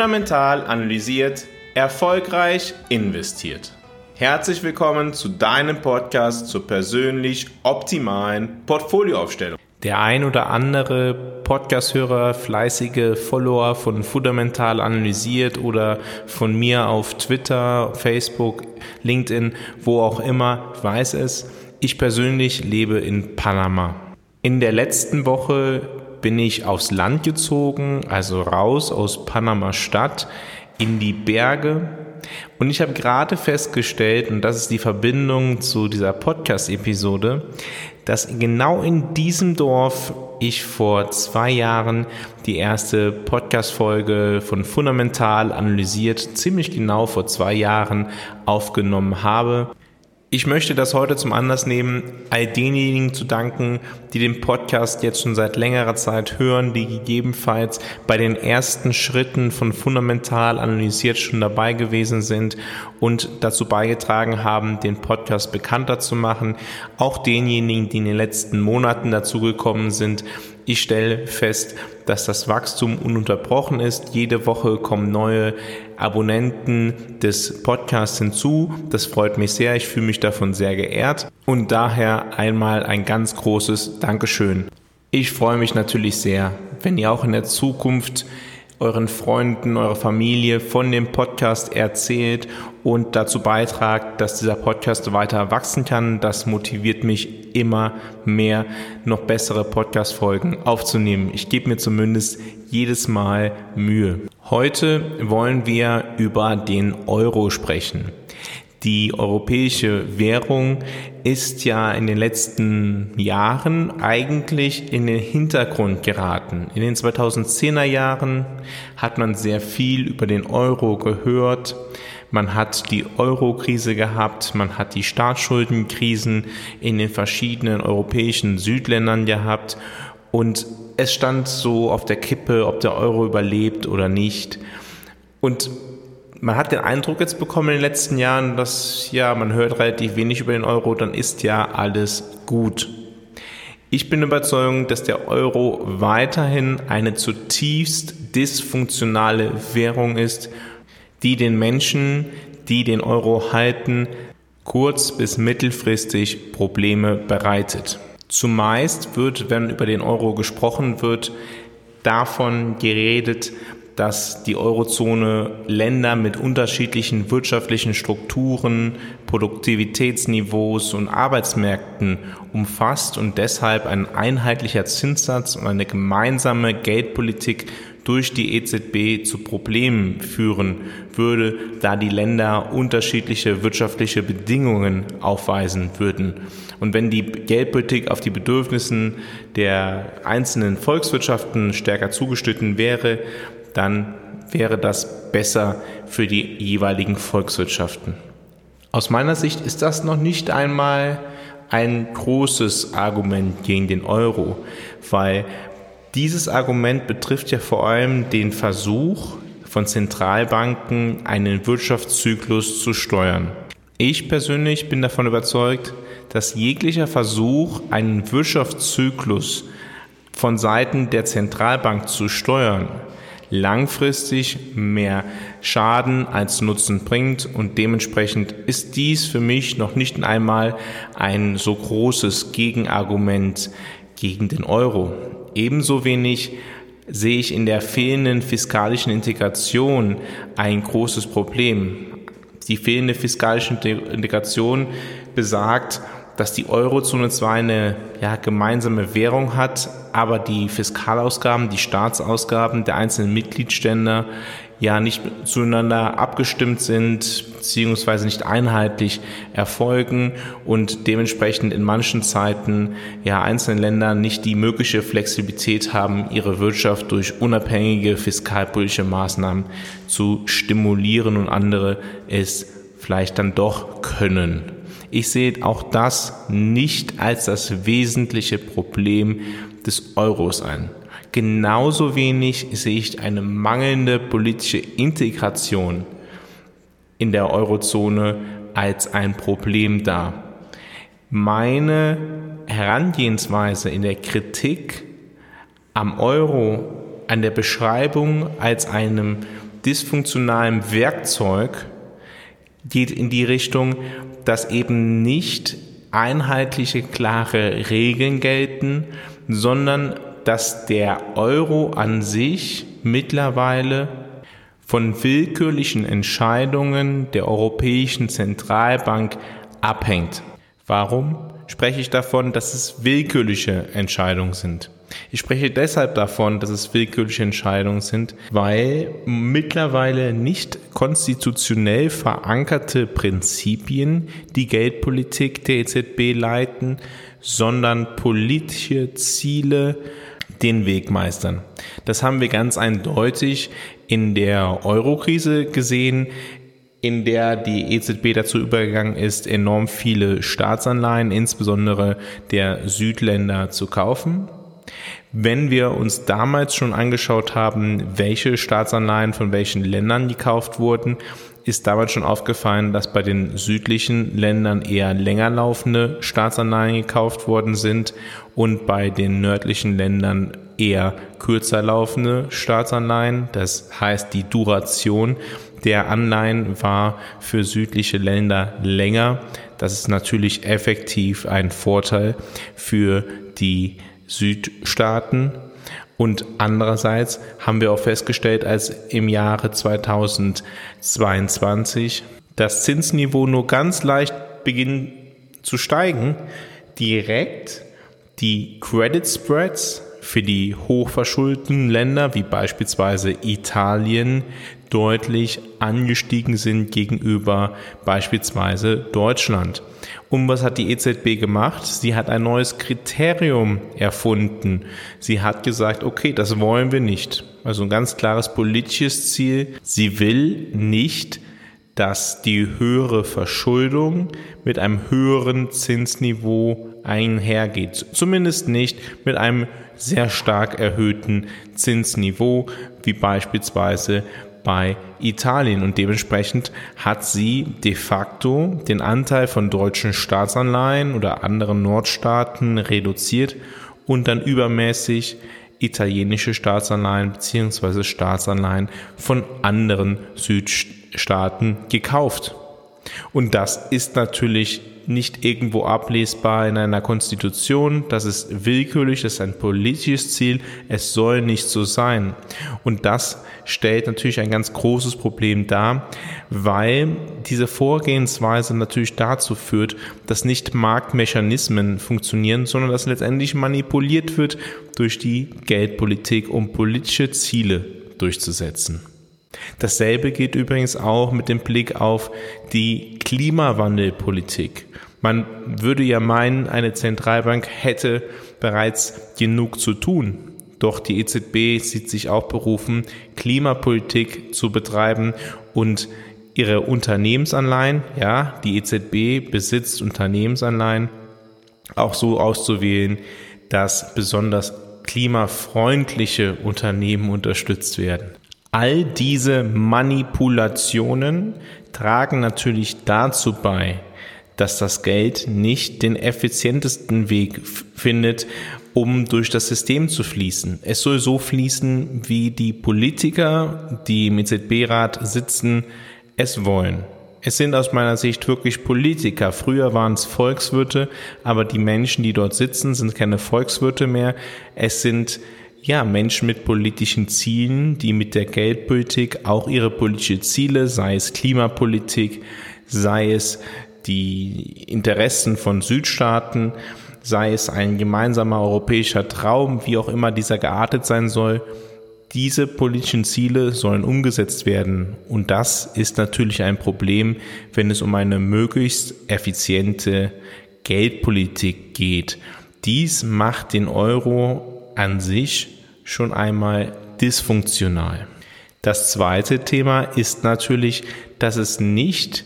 fundamental analysiert, erfolgreich investiert. Herzlich willkommen zu deinem Podcast zur persönlich optimalen Portfolioaufstellung. Der ein oder andere Podcast-Hörer, fleißige Follower von Fundamental analysiert oder von mir auf Twitter, Facebook, LinkedIn, wo auch immer, weiß es. Ich persönlich lebe in Panama. In der letzten Woche bin ich aufs Land gezogen, also raus aus Panama Stadt in die Berge. Und ich habe gerade festgestellt, und das ist die Verbindung zu dieser Podcast-Episode, dass genau in diesem Dorf ich vor zwei Jahren die erste Podcast-Folge von Fundamental analysiert, ziemlich genau vor zwei Jahren aufgenommen habe. Ich möchte das heute zum Anlass nehmen, all denjenigen zu danken, die den Podcast jetzt schon seit längerer Zeit hören, die gegebenenfalls bei den ersten Schritten von fundamental analysiert schon dabei gewesen sind und dazu beigetragen haben, den Podcast bekannter zu machen. Auch denjenigen, die in den letzten Monaten dazugekommen sind, ich stelle fest, dass das Wachstum ununterbrochen ist. Jede Woche kommen neue Abonnenten des Podcasts hinzu. Das freut mich sehr. Ich fühle mich davon sehr geehrt. Und daher einmal ein ganz großes Dankeschön. Ich freue mich natürlich sehr, wenn ihr auch in der Zukunft euren Freunden, eurer Familie von dem Podcast erzählt und dazu beitragt, dass dieser Podcast weiter wachsen kann. Das motiviert mich immer mehr, noch bessere Podcast-Folgen aufzunehmen. Ich gebe mir zumindest jedes Mal Mühe. Heute wollen wir über den Euro sprechen. Die europäische Währung ist ja in den letzten Jahren eigentlich in den Hintergrund geraten. In den 2010er Jahren hat man sehr viel über den Euro gehört. Man hat die Euro-Krise gehabt, man hat die Staatsschuldenkrisen in den verschiedenen europäischen Südländern gehabt und es stand so auf der Kippe, ob der Euro überlebt oder nicht. Und man hat den Eindruck jetzt bekommen in den letzten Jahren, dass ja, man hört relativ wenig über den Euro, dann ist ja alles gut. Ich bin überzeugt, dass der Euro weiterhin eine zutiefst dysfunktionale Währung ist, die den Menschen, die den Euro halten, kurz- bis mittelfristig Probleme bereitet. Zumeist wird, wenn über den Euro gesprochen wird, davon geredet, dass die Eurozone Länder mit unterschiedlichen wirtschaftlichen Strukturen, Produktivitätsniveaus und Arbeitsmärkten umfasst und deshalb ein einheitlicher Zinssatz und eine gemeinsame Geldpolitik durch die EZB zu Problemen führen würde, da die Länder unterschiedliche wirtschaftliche Bedingungen aufweisen würden. Und wenn die Geldpolitik auf die Bedürfnissen der einzelnen Volkswirtschaften stärker zugeschnitten wäre, dann wäre das besser für die jeweiligen Volkswirtschaften. Aus meiner Sicht ist das noch nicht einmal ein großes Argument gegen den Euro, weil dieses Argument betrifft ja vor allem den Versuch von Zentralbanken, einen Wirtschaftszyklus zu steuern. Ich persönlich bin davon überzeugt, dass jeglicher Versuch, einen Wirtschaftszyklus von Seiten der Zentralbank zu steuern, langfristig mehr Schaden als Nutzen bringt und dementsprechend ist dies für mich noch nicht einmal ein so großes Gegenargument gegen den Euro. Ebenso wenig sehe ich in der fehlenden fiskalischen Integration ein großes Problem. Die fehlende fiskalische Integration besagt, dass die Eurozone zwar eine ja, gemeinsame Währung hat, aber die Fiskalausgaben, die Staatsausgaben der einzelnen Mitgliedstände ja nicht zueinander abgestimmt sind, beziehungsweise nicht einheitlich erfolgen und dementsprechend in manchen Zeiten ja einzelne Länder nicht die mögliche Flexibilität haben, ihre Wirtschaft durch unabhängige fiskalpolitische Maßnahmen zu stimulieren und andere es vielleicht dann doch können. Ich sehe auch das nicht als das wesentliche Problem des Euros ein. Genauso wenig sehe ich eine mangelnde politische Integration in der Eurozone als ein Problem dar. Meine Herangehensweise in der Kritik am Euro, an der Beschreibung als einem dysfunktionalem Werkzeug geht in die Richtung, dass eben nicht einheitliche, klare Regeln gelten, sondern dass der Euro an sich mittlerweile von willkürlichen Entscheidungen der Europäischen Zentralbank abhängt. Warum spreche ich davon, dass es willkürliche Entscheidungen sind? Ich spreche deshalb davon, dass es willkürliche Entscheidungen sind, weil mittlerweile nicht konstitutionell verankerte Prinzipien die Geldpolitik der EZB leiten, sondern politische Ziele den Weg meistern. Das haben wir ganz eindeutig in der Eurokrise gesehen, in der die EZB dazu übergegangen ist, enorm viele Staatsanleihen, insbesondere der Südländer, zu kaufen. Wenn wir uns damals schon angeschaut haben, welche Staatsanleihen von welchen Ländern gekauft wurden, ist damals schon aufgefallen, dass bei den südlichen Ländern eher länger laufende Staatsanleihen gekauft worden sind und bei den nördlichen Ländern eher kürzer laufende Staatsanleihen. Das heißt, die Duration der Anleihen war für südliche Länder länger. Das ist natürlich effektiv ein Vorteil für die Südstaaten. Und andererseits haben wir auch festgestellt, als im Jahre 2022 das Zinsniveau nur ganz leicht beginnt zu steigen, direkt die Credit Spreads für die hochverschuldeten Länder wie beispielsweise Italien deutlich angestiegen sind gegenüber beispielsweise Deutschland. Und was hat die EZB gemacht? Sie hat ein neues Kriterium erfunden. Sie hat gesagt, okay, das wollen wir nicht. Also ein ganz klares politisches Ziel. Sie will nicht, dass die höhere Verschuldung mit einem höheren Zinsniveau einhergeht. Zumindest nicht mit einem sehr stark erhöhten Zinsniveau, wie beispielsweise bei Italien und dementsprechend hat sie de facto den Anteil von deutschen Staatsanleihen oder anderen Nordstaaten reduziert und dann übermäßig italienische Staatsanleihen beziehungsweise Staatsanleihen von anderen Südstaaten gekauft. Und das ist natürlich nicht irgendwo ablesbar in einer Konstitution. Das ist willkürlich, das ist ein politisches Ziel. Es soll nicht so sein. Und das stellt natürlich ein ganz großes Problem dar, weil diese Vorgehensweise natürlich dazu führt, dass nicht Marktmechanismen funktionieren, sondern dass letztendlich manipuliert wird durch die Geldpolitik, um politische Ziele durchzusetzen. Dasselbe geht übrigens auch mit dem Blick auf die Klimawandelpolitik. Man würde ja meinen, eine Zentralbank hätte bereits genug zu tun. Doch die EZB sieht sich auch berufen, Klimapolitik zu betreiben und ihre Unternehmensanleihen, ja, die EZB besitzt Unternehmensanleihen, auch so auszuwählen, dass besonders klimafreundliche Unternehmen unterstützt werden. All diese Manipulationen tragen natürlich dazu bei, dass das Geld nicht den effizientesten Weg findet, um durch das System zu fließen. Es soll so fließen, wie die Politiker, die im EZB-Rat sitzen, es wollen. Es sind aus meiner Sicht wirklich Politiker. Früher waren es Volkswirte, aber die Menschen, die dort sitzen, sind keine Volkswirte mehr. Es sind ja, Menschen mit politischen Zielen, die mit der Geldpolitik auch ihre politischen Ziele, sei es Klimapolitik, sei es die Interessen von Südstaaten, sei es ein gemeinsamer europäischer Traum, wie auch immer dieser geartet sein soll, diese politischen Ziele sollen umgesetzt werden. Und das ist natürlich ein Problem, wenn es um eine möglichst effiziente Geldpolitik geht. Dies macht den Euro an sich schon einmal dysfunktional. Das zweite Thema ist natürlich, dass es nicht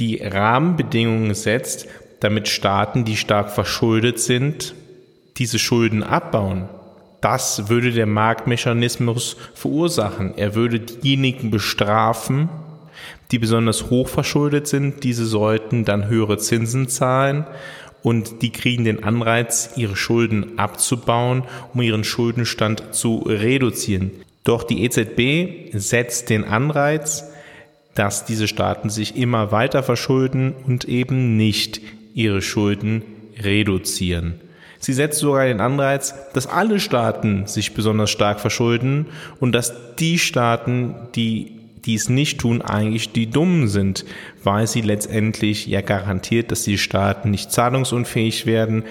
die Rahmenbedingungen setzt, damit Staaten, die stark verschuldet sind, diese Schulden abbauen. Das würde der Marktmechanismus verursachen. Er würde diejenigen bestrafen, die besonders hoch verschuldet sind. Diese sollten dann höhere Zinsen zahlen und die kriegen den Anreiz, ihre Schulden abzubauen, um ihren Schuldenstand zu reduzieren. Doch die EZB setzt den Anreiz, dass diese Staaten sich immer weiter verschulden und eben nicht ihre Schulden reduzieren. Sie setzt sogar den Anreiz, dass alle Staaten sich besonders stark verschulden und dass die Staaten, die dies nicht tun, eigentlich die Dummen sind, weil sie letztendlich ja garantiert, dass die Staaten nicht zahlungsunfähig werden,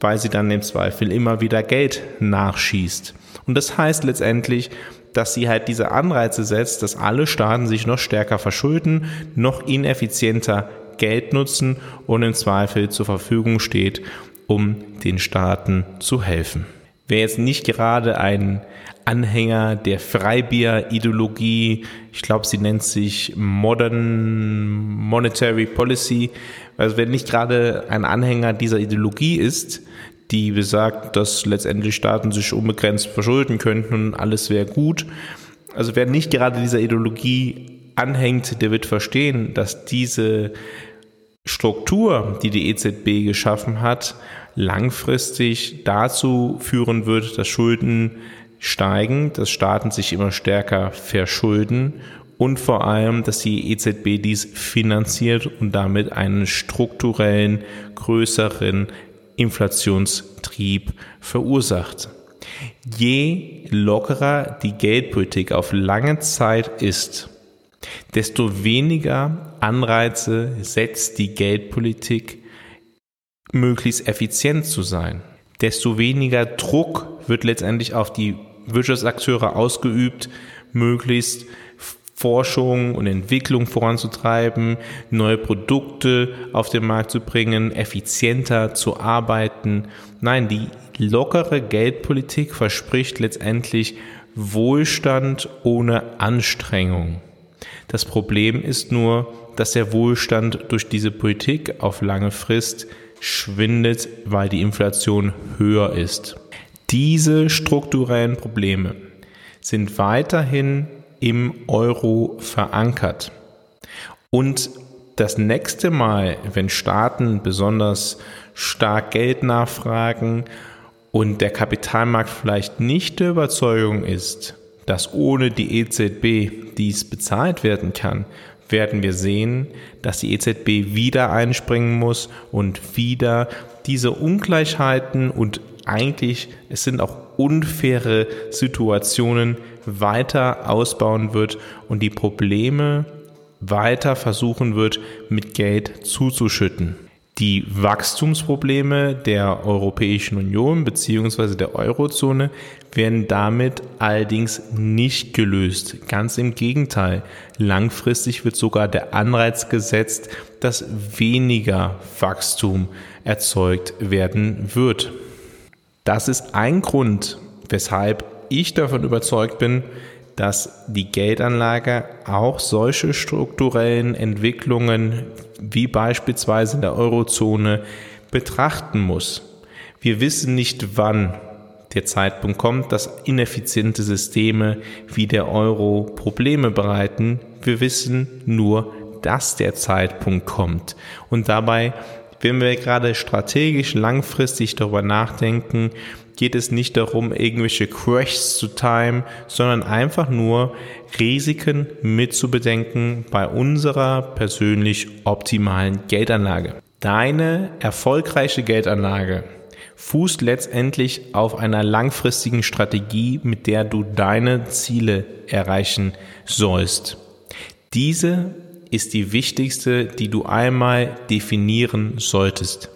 weil sie dann im Zweifel immer wieder Geld nachschießt. Und das heißt letztendlich, dass sie halt diese Anreize setzt, dass alle Staaten sich noch stärker verschulden, noch ineffizienter Geld nutzen und im Zweifel zur Verfügung steht, um den Staaten zu helfen. Wer jetzt nicht gerade ein Anhänger der Freibier-Ideologie, ich glaube, sie nennt sich Modern Monetary Policy, also wer nicht gerade ein Anhänger dieser Ideologie ist, die besagt, dass letztendlich Staaten sich unbegrenzt verschulden könnten und alles wäre gut. Also wer nicht gerade dieser Ideologie anhängt, der wird verstehen, dass diese Struktur, die die EZB geschaffen hat, langfristig dazu führen wird, dass Schulden steigen, dass Staaten sich immer stärker verschulden und vor allem, dass die EZB dies finanziert und damit einen strukturellen, größeren Inflationstrieb verursacht. Je lockerer die Geldpolitik auf lange Zeit ist, desto weniger Anreize setzt die Geldpolitik, möglichst effizient zu sein. Desto weniger Druck wird letztendlich auf die Wirtschaftsakteure ausgeübt, möglichst Forschung und Entwicklung voranzutreiben, neue Produkte auf den Markt zu bringen, effizienter zu arbeiten. Nein, die lockere Geldpolitik verspricht letztendlich Wohlstand ohne Anstrengung. Das Problem ist nur, dass der Wohlstand durch diese Politik auf lange Frist schwindet, weil die Inflation höher ist. Diese strukturellen Probleme sind weiterhin im Euro verankert. Und das nächste Mal, wenn Staaten besonders stark Geld nachfragen und der Kapitalmarkt vielleicht nicht der Überzeugung ist, dass ohne die EZB dies bezahlt werden kann, werden wir sehen, dass die EZB wieder einspringen muss und wieder diese Ungleichheiten und eigentlich, es sind auch unfaire Situationen weiter ausbauen wird und die Probleme weiter versuchen wird, mit Geld zuzuschütten. Die Wachstumsprobleme der Europäischen Union bzw. der Eurozone werden damit allerdings nicht gelöst. Ganz im Gegenteil. Langfristig wird sogar der Anreiz gesetzt, dass weniger Wachstum erzeugt werden wird. Das ist ein Grund, weshalb ich davon überzeugt bin, dass die Geldanlage auch solche strukturellen Entwicklungen wie beispielsweise in der Eurozone betrachten muss. Wir wissen nicht, wann der Zeitpunkt kommt, dass ineffiziente Systeme wie der Euro Probleme bereiten. Wir wissen nur, dass der Zeitpunkt kommt. Und dabei, wenn wir gerade strategisch langfristig darüber nachdenken, geht es nicht darum, irgendwelche Crashs zu timen, sondern einfach nur Risiken mitzubedenken bei unserer persönlich optimalen Geldanlage. Deine erfolgreiche Geldanlage fußt letztendlich auf einer langfristigen Strategie, mit der du deine Ziele erreichen sollst. Diese ist die wichtigste, die du einmal definieren solltest.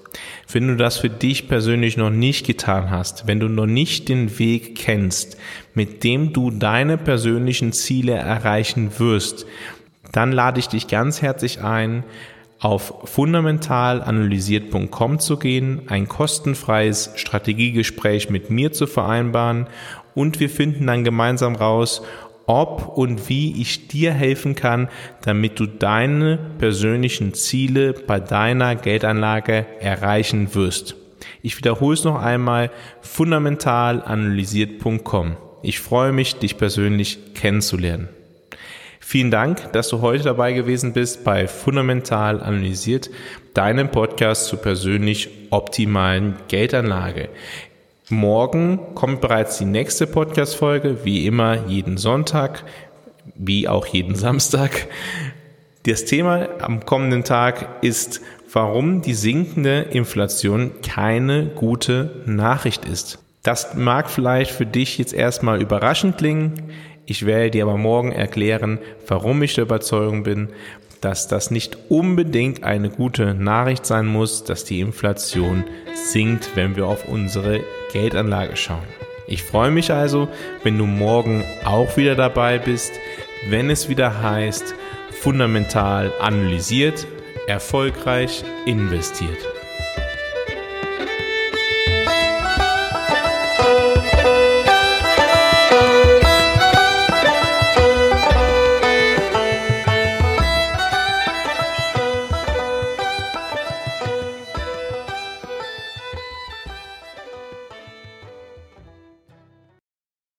Wenn du das für dich persönlich noch nicht getan hast, wenn du noch nicht den Weg kennst, mit dem du deine persönlichen Ziele erreichen wirst, dann lade ich dich ganz herzlich ein, auf fundamentalanalysiert.com zu gehen, ein kostenfreies Strategiegespräch mit mir zu vereinbaren. Und wir finden dann gemeinsam raus, ob und wie ich dir helfen kann, damit du deine persönlichen Ziele bei deiner Geldanlage erreichen wirst. Ich wiederhole es noch einmal, fundamentalanalysiert.com. Ich freue mich, dich persönlich kennenzulernen. Vielen Dank, dass du heute dabei gewesen bist bei Fundamental Analysiert, deinem Podcast zur persönlich optimalen Geldanlage. Morgen kommt bereits die nächste Podcast-Folge, wie immer jeden Sonntag, wie auch jeden Samstag. Das Thema am kommenden Tag ist, warum die sinkende Inflation keine gute Nachricht ist. Das mag vielleicht für dich jetzt erstmal überraschend klingen. Ich werde dir aber morgen erklären, warum ich der Überzeugung bin, dass das nicht unbedingt eine gute Nachricht sein muss, dass die Inflation sinkt, wenn wir auf unsere Geldanlage schauen. Ich freue mich also, wenn du morgen auch wieder dabei bist, wenn es wieder heißt, fundamental analysiert, erfolgreich investiert.